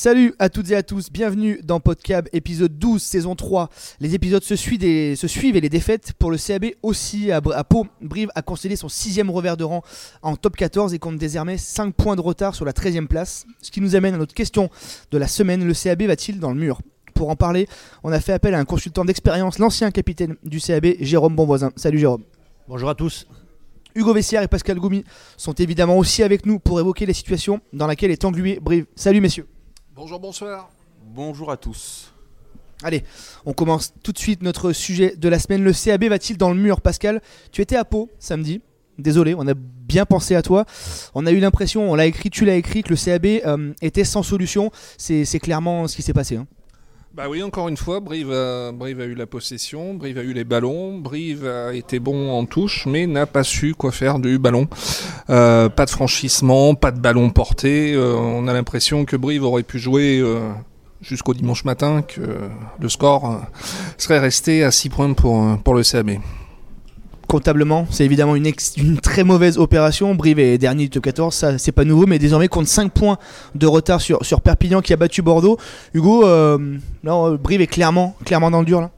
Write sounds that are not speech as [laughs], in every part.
Salut à toutes et à tous, bienvenue dans Podcab épisode 12 saison 3. Les épisodes se suivent, et, se suivent et les défaites pour le CAB aussi à, Pau. Brive a concédé son sixième revers de rang en top 14 et compte désormais 5 points de retard sur la 13e place. Ce qui nous amène à notre question de la semaine, le CAB va-t-il dans le mur? Pour en parler, on a fait appel à un consultant d'expérience, l'ancien capitaine du CAB, Jérôme Bonvoisin. Salut Jérôme. Bonjour à tous. Hugo Vessière et Pascal Goumi sont évidemment aussi avec nous pour évoquer la situation dans laquelle est englué Brive. Salut messieurs. Bonjour, bonsoir. Bonjour à tous. Allez, on commence tout de suite notre sujet de la semaine. Le CAB va-t-il dans le mur? Pascal, tu étais à Pau samedi. Désolé, on a bien pensé à toi. On a eu l'impression, on l'a écrit, tu l'as écrit, que le CAB euh, était sans solution. C'est clairement ce qui s'est passé. Hein. Bah oui, encore une fois, Brive a, eu la possession, Brive a eu les ballons, Brive a été bon en touche, mais n'a pas su quoi faire du ballon. Euh, pas de franchissement, pas de ballon porté. Euh, on a l'impression que Brive aurait pu jouer euh, jusqu'au dimanche matin, que le score serait resté à 6 points pour, pour le CAB comptablement, c'est évidemment une, très mauvaise opération. Brive est dernier du top 14, ça c'est pas nouveau, mais désormais compte 5 points de retard sur, Perpignan qui a battu Bordeaux. Hugo, euh, euh, Brive est clairement, clairement dans le dur là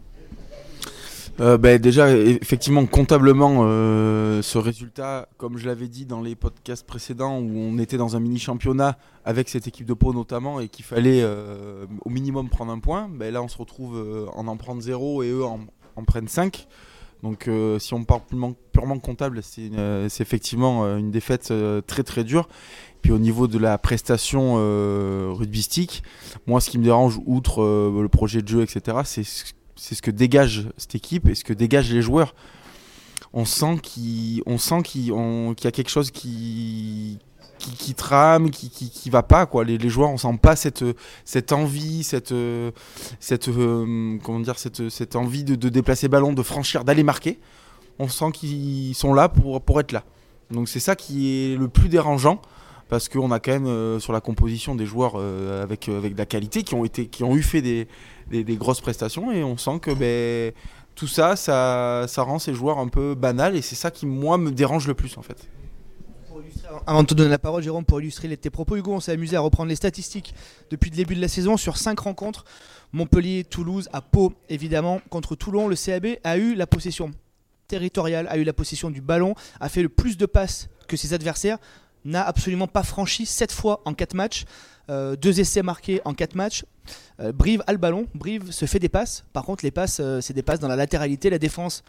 euh, ben, déjà, effectivement, comptablement, ce résultat, comme je l'avais dit dans les podcasts précédents, où on était dans un mini-championnat avec cette équipe de Pau notamment, et qu'il fallait au minimum prendre un point, ben, là on se retrouve en en prendre 0 et eux en, en prennent 5. Donc euh, si on parle purement, comptable, c'est euh, effectivement euh, une défaite très très dure. Puis au niveau de la prestation rugbystique, moi ce qui me dérange, outre le projet de jeu, etc., c'est ce que dégage cette équipe et ce que dégagent les joueurs. On sent qu'il qu'il y a quelque chose qui, qui, trame, qui, qui, va pas quoi. Les, joueurs on sent pas cette cette envie, cette cette euh, comment dire cette, cette envie de, de déplacer ballon, de franchir, d'aller marquer. On sent qu'ils sont là pour pour être là. Donc c'est ça qui est le plus dérangeant parce qu'on a quand même euh, sur la composition des joueurs euh, avec avec de la qualité qui ont été qui ont eu fait des, des, des grosses prestations et on sent que ben tout ça, ça, ça rend ces joueurs un peu banals et c'est ça qui moi me dérange le plus en fait. Avant de te donner la parole, Jérôme, pour illustrer tes propos, Hugo, on s'est amusé à reprendre les statistiques depuis le début de la saison sur 5 rencontres. Montpellier, Toulouse, à Pau, évidemment. Contre Toulon, le CAB a eu la possession territoriale, a eu la possession du ballon, a fait le plus de passes que ses adversaires, n'a absolument pas franchi 7 fois en 4 matchs. Euh, deux essais marqués en 4 matchs. Euh, Brive a le ballon, Brive se fait des passes. Par contre, les passes, euh, c'est des passes dans la latéralité. La défense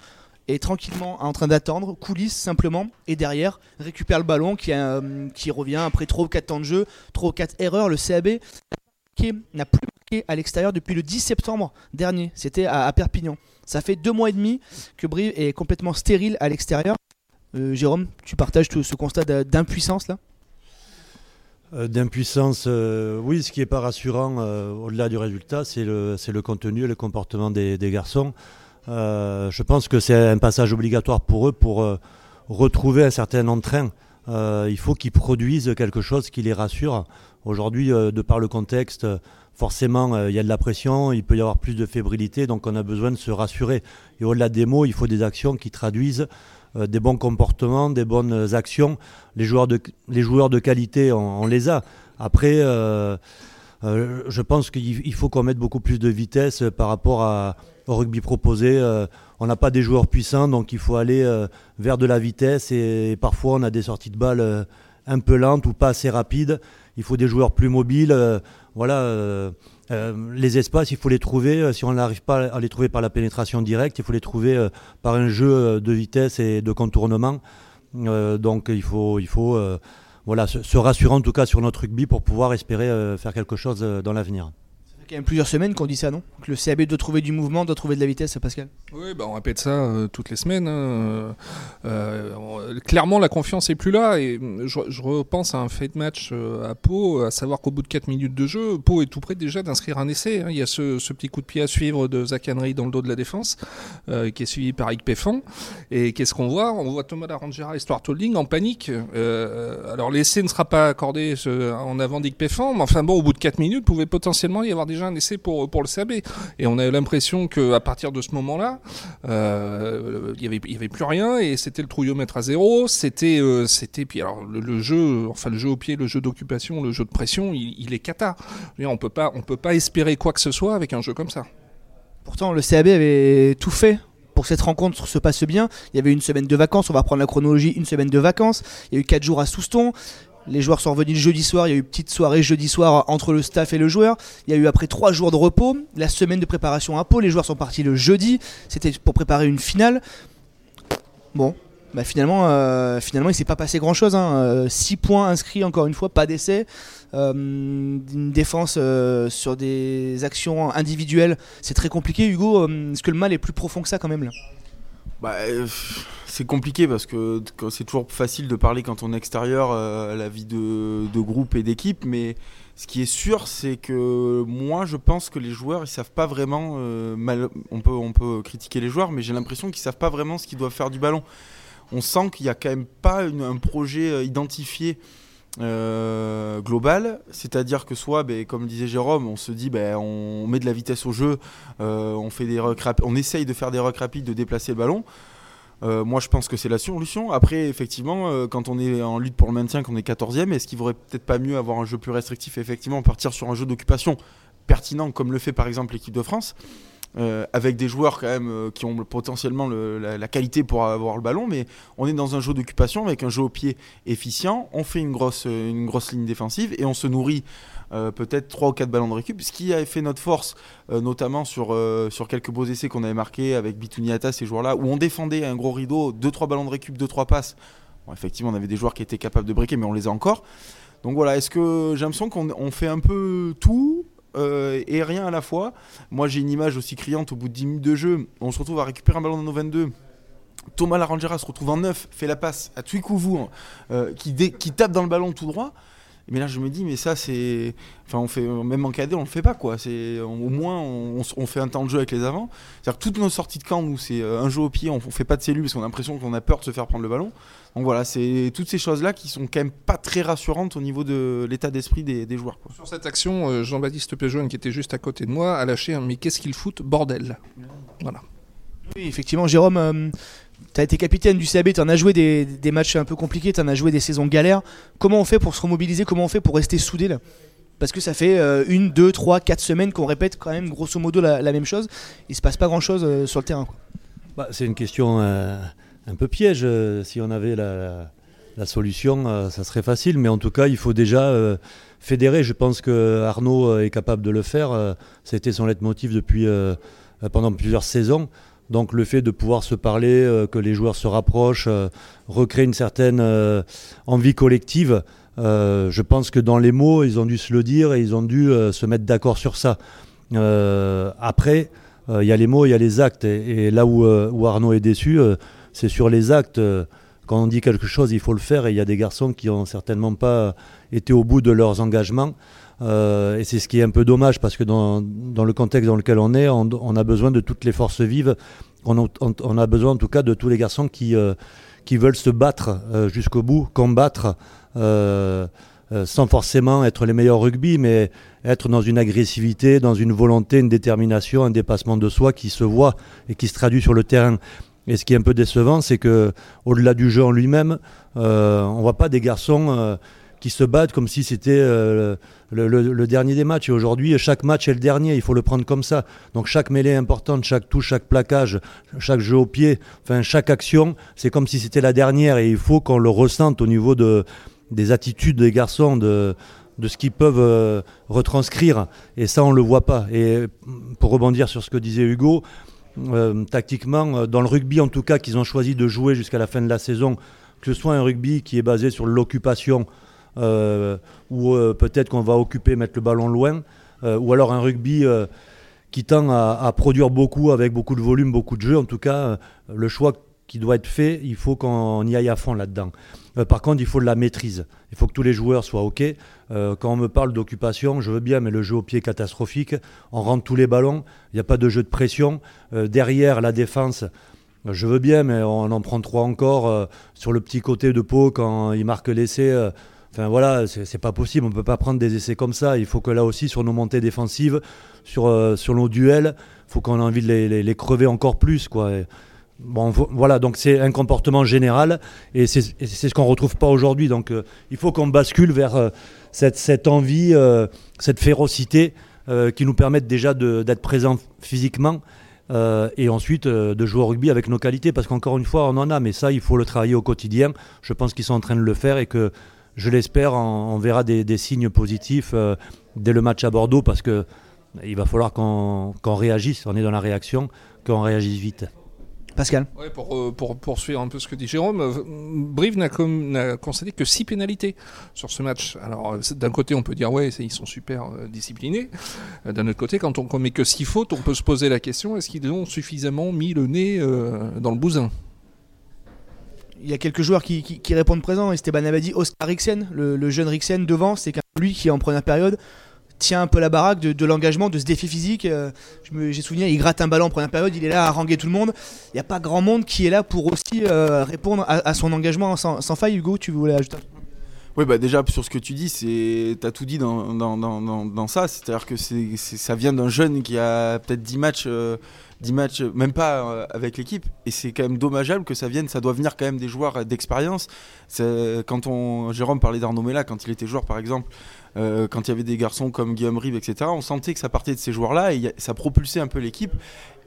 est tranquillement en train d'attendre, coulisse simplement, et derrière récupère le ballon qui, euh, qui revient après 3 ou 4 temps de jeu, 3 ou 4 erreurs. Le CAB n'a plus marqué à l'extérieur depuis le 10 septembre dernier, c'était à, Perpignan. Ça fait deux mois et demi que Brive est complètement stérile à l'extérieur. Euh, Jérôme, tu partages ce constat d'impuissance là? Euh, D'impuissance, oui, ce qui n'est pas rassurant au-delà du résultat, c'est le, le contenu et le comportement des garçons. Euh, je pense que c'est un passage obligatoire pour eux pour euh, retrouver un certain entrain. Euh, il faut qu'ils produisent quelque chose qui les rassure. Aujourd'hui, de par le contexte, forcément, il y a de la pression, il peut y avoir plus de fébrilité, donc on a besoin de se rassurer. Et au-delà des mots, il faut des actions qui traduisent des bons comportements, des bonnes actions. Les joueurs de, les joueurs de qualité, on, les a. Après, je pense qu'il faut qu'on mette beaucoup plus de vitesse par rapport à, au rugby proposé. Euh, on n'a pas des joueurs puissants, donc il faut aller euh, vers de la vitesse et, parfois on a des sorties de balles euh, un peu lentes ou pas assez rapides. Il faut des joueurs plus mobiles. voilà, les espaces, il faut les trouver. Si on n'arrive pas à les trouver par la pénétration directe, il faut les trouver par un jeu de vitesse et de contournement. donc il faut, il faut voilà, se rassurer en tout cas sur notre rugby pour pouvoir espérer faire quelque chose dans l'avenir y a plusieurs semaines qu'on dit ça, non? Que le CAB doit trouver du mouvement, doit trouver de la vitesse, Pascal Oui, bah on répète ça euh, toutes les semaines. Hein. Euh, clairement, la confiance est plus là. Et je, repense à un fait match euh, à Pau, à savoir qu'au bout de 4 minutes de jeu, Pau est tout près déjà d'inscrire un essai. Hein. Il y a ce, petit coup de pied à suivre de Zach Henry dans le dos de la défense, qui est suivi par Ike Peffan. Et qu'est-ce qu'on voit? On voit Thomas Larangera et Stuart Holding en panique. alors l'essai ne sera pas accordé en avant d'Ike Peffan, mais enfin bon, au bout de 4 minutes, pouvait potentiellement y avoir déjà un essai pour, pour le CAB. Et on a eu l'impression qu'à partir de ce moment-là, euh, il n'y avait, y avait plus rien et c'était le trouillomètre à zéro. C'était, euh, puis alors le, jeu, enfin le jeu au pied, le jeu d'occupation, le jeu de pression, il, est cata. On peut pas, on peut pas espérer quoi que ce soit avec un jeu comme ça. Pourtant, le CAB avait tout fait pour que cette rencontre se passe bien. Il y avait une semaine de vacances, on va prendre la chronologie, une semaine de vacances. Il y a eu 4 jours à Souston. Les joueurs sont revenus le jeudi soir, il y a eu une petite soirée jeudi soir entre le staff et le joueur. Il y a eu après 3 jours de repos, la semaine de préparation à Pau, les joueurs sont partis le jeudi, c'était pour préparer une finale. Bon, bah finalement, euh, finalement il s'est pas passé grand chose. 6 hein. euh, points inscrits encore une fois, pas d'essai. Euh, une défense sur des actions individuelles, c'est très compliqué. Hugo, est-ce que le mal est plus profond que ça quand même là? Bah, c'est compliqué parce que, c'est toujours facile de parler quand on est extérieur à la vie de, groupe et d'équipe, mais ce qui est sûr, c'est que moi, je pense que les joueurs, ils savent pas vraiment. on peut, on peut critiquer les joueurs, mais j'ai l'impression qu'ils savent pas vraiment ce qu'ils doivent faire du ballon on sent qu'il n'y a quand même pas un projet euh, identifié euh, global, c'est-à-dire que soit, ben, comme disait Jérôme, on se dit, ben, on met de la vitesse au jeu, euh, on, fait essaye de faire des rucks rapides, de déplacer le ballon. moi, je pense que c'est la solution. Après, effectivement, quand on est en lutte pour le maintien, qu'on est 14e, est-ce qu'il vaudrait peut-être pas mieux avoir un jeu plus restrictif effectivement partir sur un jeu d'occupation pertinent, comme le fait par exemple l'équipe de France? Euh, avec des joueurs quand même euh, qui ont potentiellement la, qualité pour avoir le ballon, mais on est dans un jeu d'occupation avec un jeu au pied efficient, on fait une grosse, une grosse ligne défensive et on se nourrit euh, peut-être 3 ou 4 ballons de récup, ce qui a fait notre force, notamment sur, sur quelques beaux essais qu'on avait marqués avec Bituniata, ces joueurs-là, où on défendait un gros rideau, 2-3 ballons de récup, 2-3 passes. effectivement, on avait des joueurs qui étaient capables de briquer, mais on les a encore. Donc voilà, est-ce que j'ai l'impression qu'on fait un peu tout euh, et rien à la fois. Moi, j'ai une image aussi criante au bout de 10 minutes de jeu. On se retrouve à récupérer un ballon dans nos 22. Thomas Larangera se retrouve en neuf, fait la passe à Twikouvou, euh, qui, qui tape dans le ballon tout droit. Mais là, je me dis, mais ça, c'est. Enfin, on fait. Même en cadet, on le fait pas, quoi. C'est, au moins, on, fait un temps de jeu avec les avants. C'est-à-dire toutes nos sorties de camp, nous, c'est euh, un jeu au pied, on, fait pas de cellules parce qu'on a l'impression qu'on a peur de se faire prendre le ballon. Donc voilà, c'est toutes ces choses-là qui sont quand même pas très rassurantes au niveau de l'état d'esprit des, joueurs. Sur cette action, euh, Jean-Baptiste Péjoine, qui était juste à côté de moi, a lâché un Mais qu'est-ce qu'il fout Bordel? Voilà. Oui, effectivement, Jérôme. Euh, tu as été capitaine du CAB, tu en as joué des, matchs un peu compliqués, tu en as joué des saisons galères. Comment on fait pour se remobiliser Comment on fait pour rester soudé Parce que ça fait euh, une, deux, trois, quatre semaines qu'on répète quand même grosso modo la, même chose. Il se passe pas grand chose euh, sur le terrain. Bah, c'est une question euh, un peu piège. si on avait la, solution, ça serait facile. Mais en tout cas, il faut déjà fédérer. Je pense que Arnaud est capable de le faire. C'était son leitmotiv depuis pendant plusieurs saisons. Donc le fait de pouvoir se parler, euh, que les joueurs se rapprochent, euh, recréer une certaine euh, envie collective, je pense que dans les mots, ils ont dû se le dire et ils ont dû se mettre d'accord sur ça. après, il y a les mots, il y a les actes. Et, là où, où, Arnaud est déçu, c'est sur les actes. quand on dit quelque chose, il faut le faire. Et il y a des garçons qui n'ont certainement pas été au bout de leurs engagements. Euh, et c'est ce qui est un peu dommage parce que dans, dans le contexte dans lequel on est, on, a besoin de toutes les forces vives. On, a besoin en tout cas de tous les garçons qui, euh, qui veulent se battre euh, jusqu'au bout, combattre. sans forcément être les meilleurs rugby, mais être dans une agressivité, dans une volonté, une détermination, un dépassement de soi qui se voit et qui se traduit sur le terrain. Et ce qui est un peu décevant, c'est que au-delà du jeu en lui-même, on voit pas des garçons qui se battent comme si c'était euh, le, dernier des matchs. Et aujourd'hui, chaque match est le dernier, il faut le prendre comme ça. Donc chaque mêlée importante, chaque touche, chaque plaquage, chaque jeu au pied, enfin chaque action, c'est comme si c'était la dernière. Et il faut qu'on le ressente au niveau de, des attitudes des garçons, de, de ce qu'ils peuvent euh, retranscrire. Et ça, on ne le voit pas. Et pour rebondir sur ce que disait Hugo, euh, tactiquement, dans le rugby en tout cas, qu'ils ont choisi de jouer jusqu'à la fin de la saison, que ce soit un rugby qui est basé sur l'occupation, euh, ou euh, peut-être qu'on va occuper, mettre le ballon loin, euh, ou alors un rugby qui tend à, produire beaucoup avec beaucoup de volume, beaucoup de jeux. En tout cas, le choix qui doit être fait, il faut qu'on y aille à fond là-dedans. par contre, il faut de la maîtrise. Il faut que tous les joueurs soient OK. quand on me parle d'occupation, je veux bien, mais le jeu au pied est catastrophique. On rentre tous les ballons. Il n'y a pas de jeu de pression. derrière la défense, je veux bien, mais on en prend trois encore sur le petit côté de peau quand il marque l'essai. Enfin voilà, c'est pas possible, on peut pas prendre des essais comme ça. Il faut que là aussi, sur nos montées défensives, sur, euh, sur nos duels, il faut qu'on ait envie de les, crever encore plus. Quoi. bon, voilà, donc c'est un comportement général et c'est ce qu'on retrouve pas aujourd'hui. Donc euh, il faut qu'on bascule vers euh, cette, cette, envie, cette férocité qui nous permettent déjà d'être présents physiquement. et ensuite de jouer au rugby avec nos qualités, parce qu'encore une fois, on en a, mais ça, il faut le travailler au quotidien. Je pense qu'ils sont en train de le faire et que je l'espère, on, verra des, signes positifs euh, dès le match à Bordeaux parce que il va falloir qu'on réagisse. On est dans la réaction, qu'on réagisse vite. Pascal pour, euh, pour, poursuivre un peu ce que dit Jérôme, euh, Brive n'a concédé que 6 pénalités sur ce match. Alors, d'un côté, on peut dire, ouais, ils sont super disciplinés. D'un autre côté, quand on commet que 6 fautes, on peut se poser la question est-ce qu'ils ont suffisamment mis le nez dans le bousin? Il y a quelques joueurs qui, répondent présent. Esteban Abadi, Oscar Rixen, le, jeune Rixen devant, c'est lui qui en première période tient un peu la baraque de, l'engagement, de ce défi physique. Euh, j'ai souvenir, il gratte un ballon en première période, il est là à haranguer tout le monde. Il n'y a pas grand monde qui est là pour aussi euh, répondre à, son engagement sans, faille. Hugo, tu voulais ajouter oui, bah déjà sur ce que tu dis, c'est as tout dit dans, ça. C'est-à-dire que ça vient d'un jeune qui a peut-être 10 matchs euh, 10 matchs, même pas euh, avec l'équipe. Et c'est quand même dommageable que ça vienne, ça doit venir quand même des joueurs d'expérience. Quand on, Jérôme parlait d'Arnaud Mella, quand il était joueur par exemple, euh, quand il y avait des garçons comme Guillaume Rive, etc., on sentait que ça partait de ces joueurs-là et ça propulsait un peu l'équipe.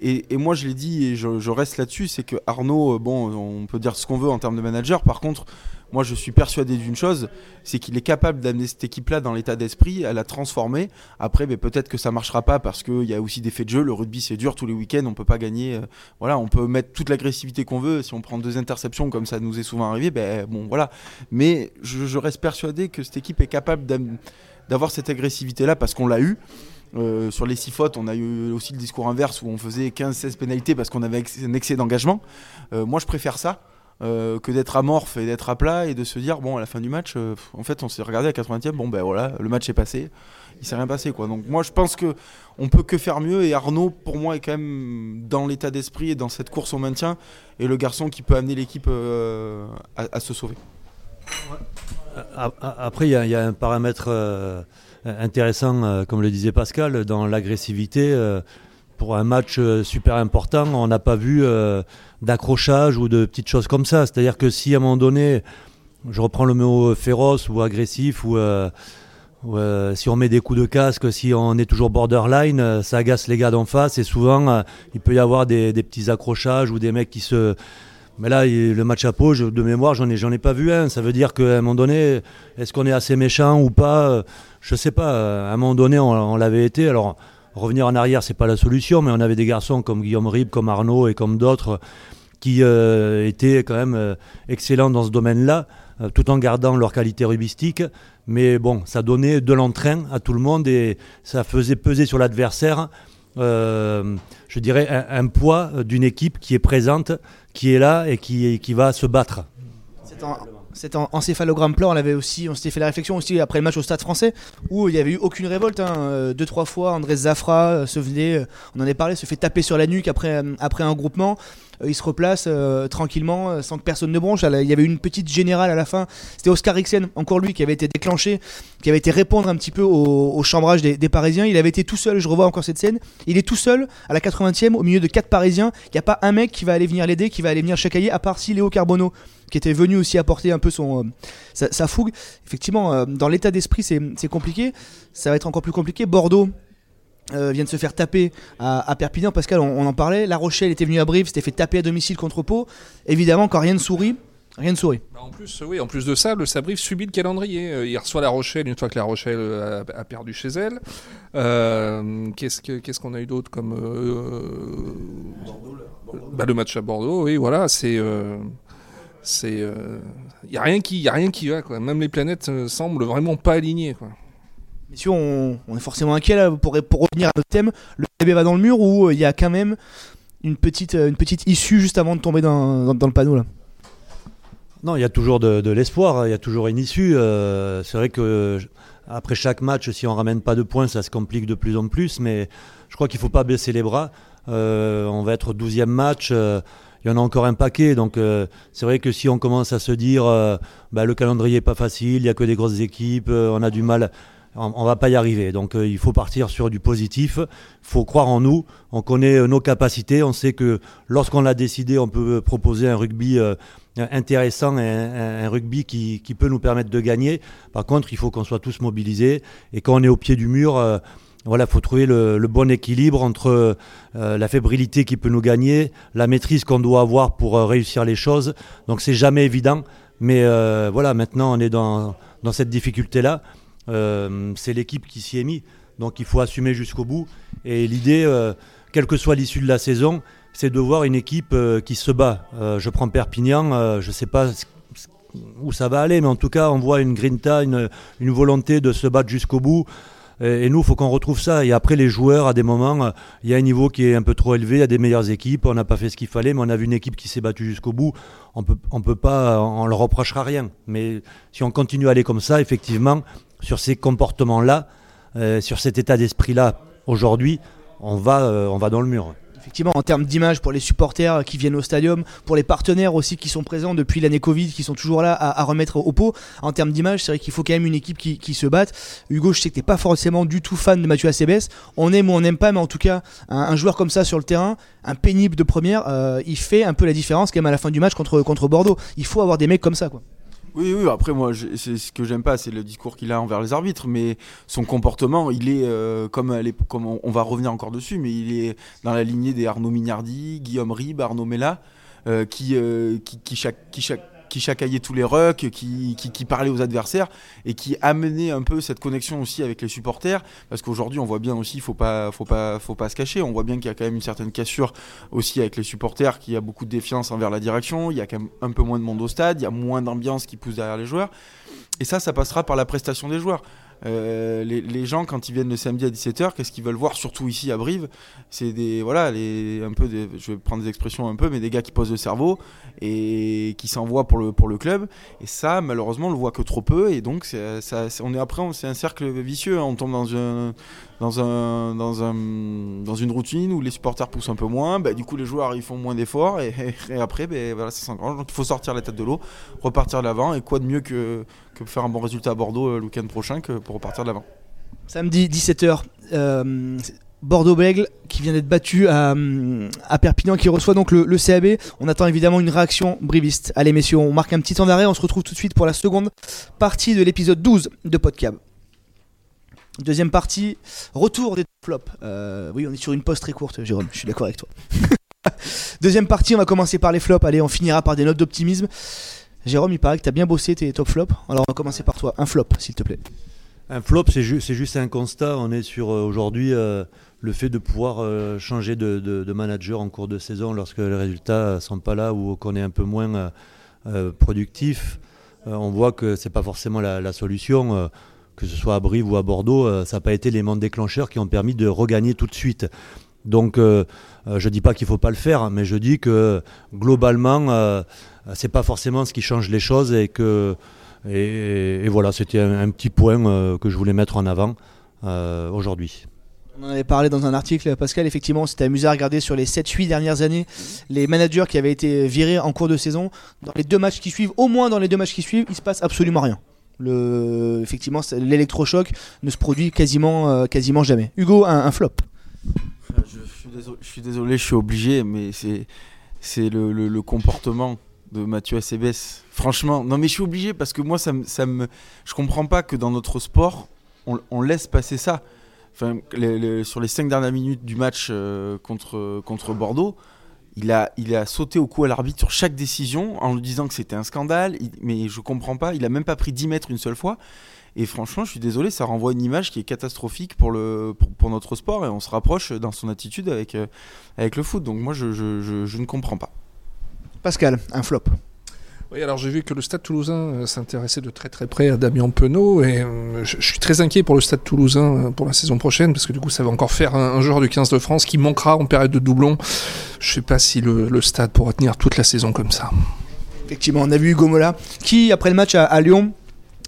Et, moi je l'ai dit et je, je reste là-dessus, c'est que Arnaud, euh, bon, on peut dire ce qu'on veut en termes de manager, par contre, moi, je suis persuadé d'une chose, c'est qu'il est capable d'amener cette équipe-là dans l'état d'esprit, à la transformer. Après, peut-être que ça marchera pas parce qu'il y a aussi des faits de jeu. Le rugby, c'est dur tous les week-ends. On peut pas gagner. Euh, voilà, on peut mettre toute l'agressivité qu'on veut. Si on prend deux interceptions comme ça nous est souvent arrivé, ben bon, voilà. Mais je, reste persuadé que cette équipe est capable d'avoir cette agressivité-là parce qu'on l'a eu. Euh, sur les six fautes, on a eu aussi le discours inverse où on faisait 15-16 pénalités parce qu'on avait un excès d'engagement. Euh, moi, je préfère ça. Euh, que d'être amorphe et d'être à plat et de se dire bon à la fin du match en fait on s'est regardé à 80e bon ben voilà le match est passé il s'est rien passé quoi donc moi je pense que on peut que faire mieux et Arnaud pour moi est quand même dans l'état d'esprit et dans cette course au maintien et le garçon qui peut amener l'équipe à, se sauver après il y, a un paramètre intéressant comme le disait Pascal dans l'agressivité pour un match euh, super important, on n'a pas vu euh, d'accrochage ou de petites choses comme ça. C'est-à-dire que si à un moment donné, je reprends le mot euh, féroce ou agressif, ou, si on met des coups de casque, si on est toujours borderline, ça agace les gars d'en face. Et souvent, il peut y avoir des, petits accrochages ou des mecs qui se... Mais là, le match à peau, de mémoire, j'en ai, ai pas vu un. Ça veut dire qu'à un moment donné, est-ce qu'on est assez méchant ou pas? Je sais pas. À un moment donné, on, l'avait été. Alors, revenir en arrière, c'est pas la solution, mais on avait des garçons comme Guillaume Rib, comme Arnaud et comme d'autres qui euh, étaient quand même euh, excellents dans ce domaine-là, euh, tout en gardant leur qualité rubistique. Mais bon, ça donnait de l'entrain à tout le monde et ça faisait peser sur l'adversaire, je dirais, un, poids d'une équipe qui est présente, qui est là et qui, qui va se battre. Cet encéphalogramme plan, on avait aussi, on s'était fait la réflexion aussi après le match au Stade Français où il n'y avait eu aucune révolte. Hein. Euh, deux trois fois, André Zafra euh, se venait, euh, on en est parlé, se fait taper sur la nuque après après un groupement. Il se replace tranquillement sans que personne ne bronche. Il y avait une petite générale à la fin. C'était Oscar Rixen, encore lui, qui avait été déclenché, qui avait été répondre un petit peu au, chambrage des, Parisiens. Il avait été tout seul. Je revois encore cette scène. Il est tout seul à la 80e au milieu de quatre Parisiens. Il n'y a pas un mec qui va aller venir l'aider, qui va aller venir chacailler, à part si Léo Carbonneau qui était venu aussi apporter un peu son, euh, sa, fougue. Effectivement, euh, dans l'état d'esprit, c'est compliqué. Ça va être encore plus compliqué. Bordeaux. Euh, vient de se faire taper à, Perpignan. Pascal, on, en parlait. La Rochelle était venue à Brive, s'était fait taper à domicile contre Pau. Évidemment, quand rien ne sourit, Rien ne sourit. Bah, en plus, oui, en plus de ça, le Sabrive subit le calendrier. Il reçoit La Rochelle une fois que La Rochelle a, perdu chez elle. Qu'est-ce qu'on a eu d'autre comme bah, le match à Bordeaux Oui, voilà, c'est c'est il euh, y a rien qui y a rien qui va quoi. Même les planètes euh, semblent vraiment pas alignées quoi. On, est forcément inquiet là pour, pour revenir à notre thème. Le bébé va dans le mur ou il y a quand même une petite, une petite issue juste avant de tomber dans, le panneau là? Non, il y a toujours de, l'espoir, hein. il y a toujours une issue. Euh, c'est vrai que après chaque match, si on ramène pas de points, ça se complique de plus en plus. Mais je crois qu'il faut pas baisser les bras. on va être 12e match il y en a encore un paquet. Donc c'est vrai que si on commence à se dire bah, le calendrier n'est pas facile, il n'y a que des grosses équipes, on a du mal on, ne va pas y arriver. Donc il faut partir sur du positif. Il faut croire en nous. On connaît nos capacités. On sait que lorsqu'on a décidé, on peut proposer un rugby intéressant, un, rugby qui, peut nous permettre de gagner. Par contre, il faut qu'on soit tous mobilisés et quand on est au pied du mur, euh, voilà, faut trouver le, bon équilibre entre euh, la fébrilité qui peut nous gagner, la maîtrise qu'on doit avoir pour euh, réussir les choses. Donc c'est jamais évident, mais voilà, maintenant on est dans cette difficulté-là. C'est l'équipe qui s'y est mise, donc il faut assumer jusqu'au bout. Et l'idée, quelle que soit l'issue de la saison, c'est de voir une équipe euh, qui se bat. Euh, je prends Perpignan, euh, je ne sais pas où ça va aller, mais en tout cas, on voit une grinta, une, une volonté de se battre jusqu'au bout. Et, nous, il faut qu'on retrouve ça. Et après, les joueurs, à des moments, il y a un niveau qui est un peu trop élevé, il y a des meilleures équipes, on n'a pas fait ce qu'il fallait, mais on a vu une équipe qui s'est battue jusqu'au bout. On peut, on peut pas, on leur reprochera rien. Mais si on continue à aller comme ça, effectivement, sur ces comportements-là, sur cet état d'esprit-là, aujourd'hui, on va, on va dans le mur effectivement en termes d'image pour les supporters qui viennent au stadium, pour les partenaires aussi qui sont présents depuis l'année Covid, qui sont toujours là à, remettre au pot. En termes d'image, c'est vrai qu'il faut quand même une équipe qui, se batte. Hugo, je sais que t'es pas forcément du tout fan de Mathieu Acebes. On aime ou on n'aime pas, mais en tout cas, un, joueur comme ça sur le terrain, un pénible de première, euh, il fait un peu la différence quand même à la fin du match contre, contre Bordeaux. Il faut avoir des mecs comme ça, quoi. Oui, oui, après, moi, c'est ce que j'aime pas, c'est le discours qu'il a envers les arbitres, mais son comportement, il est, euh, comme, on, va revenir encore dessus, mais il est dans la lignée des Arnaud Mignardi, Guillaume Rib, Arnaud Mella, euh, qui, euh, qui, qui, chaque, qui, chaque, qui chacaillait tous les rucks, qui, qui, parlait aux adversaires et qui amenait un peu cette connexion aussi avec les supporters. Parce qu'aujourd'hui, on voit bien aussi, faut pas, faut pas, faut pas se cacher. On voit bien qu'il y a quand même une certaine cassure aussi avec les supporters, qu'il y a beaucoup de défiance envers la direction. Il y a quand même un peu moins de monde au stade, il y a moins d'ambiance qui pousse derrière les joueurs. Et ça, ça passera par la prestation des joueurs. Euh, les, gens, quand ils viennent le samedi à 17h, qu'est-ce qu'ils veulent voir, surtout ici à Brive? C'est des, voilà, un peu des, je vais prendre des expressions un peu, mais des gars qui posent le cerveau et qui s'envoient pour le, pour le club. Et ça, malheureusement, on le voit que trop peu. Et donc, ça, on est après, c'est un cercle vicieux. Hein. On tombe dans un, dans, un, dans, un, dans une routine où les supporters poussent un peu moins. Bah, du coup, les joueurs ils font moins d'efforts. [laughs] Et, après, bah, voilà, ça s'engrange. Donc, il faut sortir la tête de l'eau, repartir de l'avant. Et quoi de mieux que, que faire un bon résultat à Bordeaux euh, le week-end prochain que pour repartir de l'avant Samedi 17h. Euh, Bordeaux-Bègle qui vient d'être battu à, à, Perpignan qui reçoit donc le, CAB. On attend évidemment une réaction briviste. Allez messieurs, on marque un petit temps d'arrêt, on se retrouve tout de suite pour la seconde partie de l'épisode 12 de Podcab. Deuxième partie, retour des flops. Euh, oui, on est sur une pause très courte, Jérôme, je suis d'accord avec toi. [laughs] Deuxième partie, on va commencer par les flops. Allez, on finira par des notes d'optimisme. Jérôme, il paraît que tu as bien bossé tes top flops. Alors, on va commencer par toi. Un flop, s'il te plaît. Un flop, c'est juste un constat. On est sur euh, aujourd'hui euh, le fait de pouvoir changer de, manager en cours de saison lorsque les résultats ne sont pas là ou qu'on est un peu moins productif. on voit que c'est pas forcément la solution que ce soit à Brive ou à Bordeaux, euh, ça n'a pas été l'élément déclencheur qui ont permis de regagner tout de suite. Donc euh, euh, je ne dis pas qu'il ne faut pas le faire, mais je dis que globalement, ce c'est pas forcément ce qui change les choses et que et, voilà, c'était un, petit point que je voulais mettre en avant aujourd'hui. On en avait parlé dans un article, Pascal. Effectivement, on s'était amusé à regarder sur les 7-8 dernières années les managers qui avaient été virés en cours de saison. Dans les deux matchs qui suivent, au moins dans les deux matchs qui suivent, il se passe absolument rien. Le, effectivement, l'électrochoc ne se produit quasiment, euh, quasiment jamais. Hugo, un, flop. Je, suis désolé, je suis obligé, mais c'est c'est le, le, comportement de Mathieu Acebes. Franchement, non mais je suis obligé parce que moi, ça, ça me, je comprends pas que dans notre sport, on, on laisse passer ça. Enfin, sur les cinq dernières minutes du match euh, contre, contre Bordeaux, il a, il a sauté au cou à l'arbitre sur chaque décision en lui disant que c'était un scandale, mais je comprends pas, il a même pas pris 10 mètres une seule fois. Et franchement, je suis désolé, ça renvoie une image qui est catastrophique pour, le, pour, notre sport et on se rapproche dans son attitude avec, euh, avec le foot. Donc moi, je, je, je ne comprends pas. Pascal, un flop. Oui, alors j'ai vu que le Stade toulousain euh, s'intéressait de très très près à Damien Penaud et euh, je, suis très inquiet pour le Stade toulousain euh, pour la saison prochaine parce que du coup ça va encore faire un, joueur du 15 de France qui manquera en période de doublon. Je ne sais pas si le, Stade pourra tenir toute la saison comme ça. Effectivement, on a vu Hugo Mola qui, après le match à, Lyon,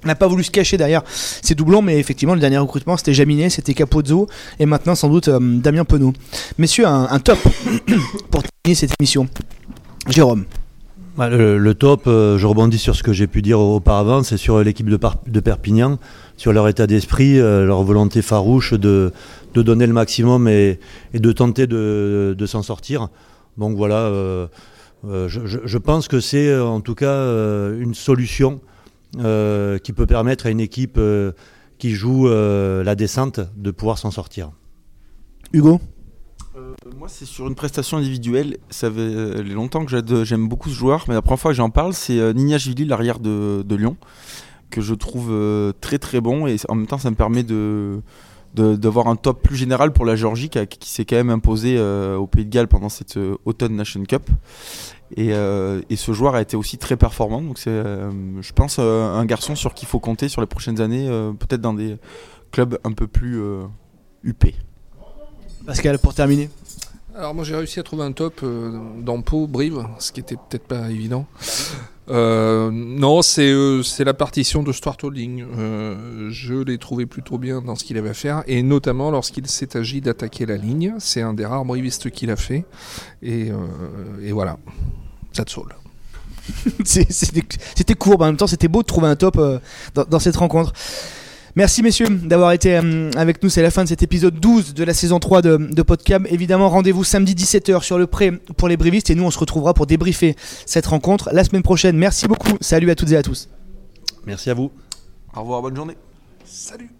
n'a pas voulu se cacher derrière ses doublons, mais effectivement, le dernier recrutement, c'était Jaminet, c'était Capozzo, et maintenant, sans doute, Damien Penaud. Messieurs, un, un top [coughs] pour terminer cette émission. Jérôme. Bah, le, top, euh, je rebondis sur ce que j'ai pu dire auparavant, c'est sur l'équipe de, Perpignan, sur leur état d'esprit, euh, leur volonté farouche de, donner le maximum et, de tenter de, s'en sortir. Donc voilà, euh, je, pense que c'est en tout cas une solution qui peut permettre à une équipe qui joue la descente de pouvoir s'en sortir. Hugo? C'est sur une prestation individuelle. Ça fait euh, longtemps que j'aime beaucoup ce joueur, mais la première fois que j'en parle, c'est euh, Nina Gili, l'arrière de, Lyon, que je trouve très très bon et en même temps, ça me permet de d'avoir un top plus général pour la Géorgie qui, s'est quand même imposé au Pays de Galles pendant cette Autumn Nation Cup. Et, ce joueur a été aussi très performant. Donc c'est, je pense, un garçon sur qui il faut compter sur les prochaines années, peut-être dans des clubs un peu plus huppés. Pascal, pour terminer alors moi j'ai réussi à trouver un top euh, dans Pau, Brive, ce qui était peut-être pas évident. Euh, non, c'est euh, la partition de Stuart Holding. je l'ai trouvé plutôt bien dans ce qu'il avait à faire, et notamment lorsqu'il s'est agi d'attaquer la ligne. C'est un des rares brivistes qu'il a fait. Et, et voilà, that's all. [laughs] c'était court, en même temps c'était beau de trouver un top dans, dans cette rencontre. Merci messieurs d'avoir été euh, avec nous. C'est la fin de cet épisode 12 de la saison 3 de, de Podcam. Évidemment, rendez-vous samedi 17h sur le pré pour les brivistes et nous on se retrouvera pour débriefer cette rencontre la semaine prochaine. Merci beaucoup. Salut à toutes et à tous. Merci à vous. Au revoir, bonne journée. Salut.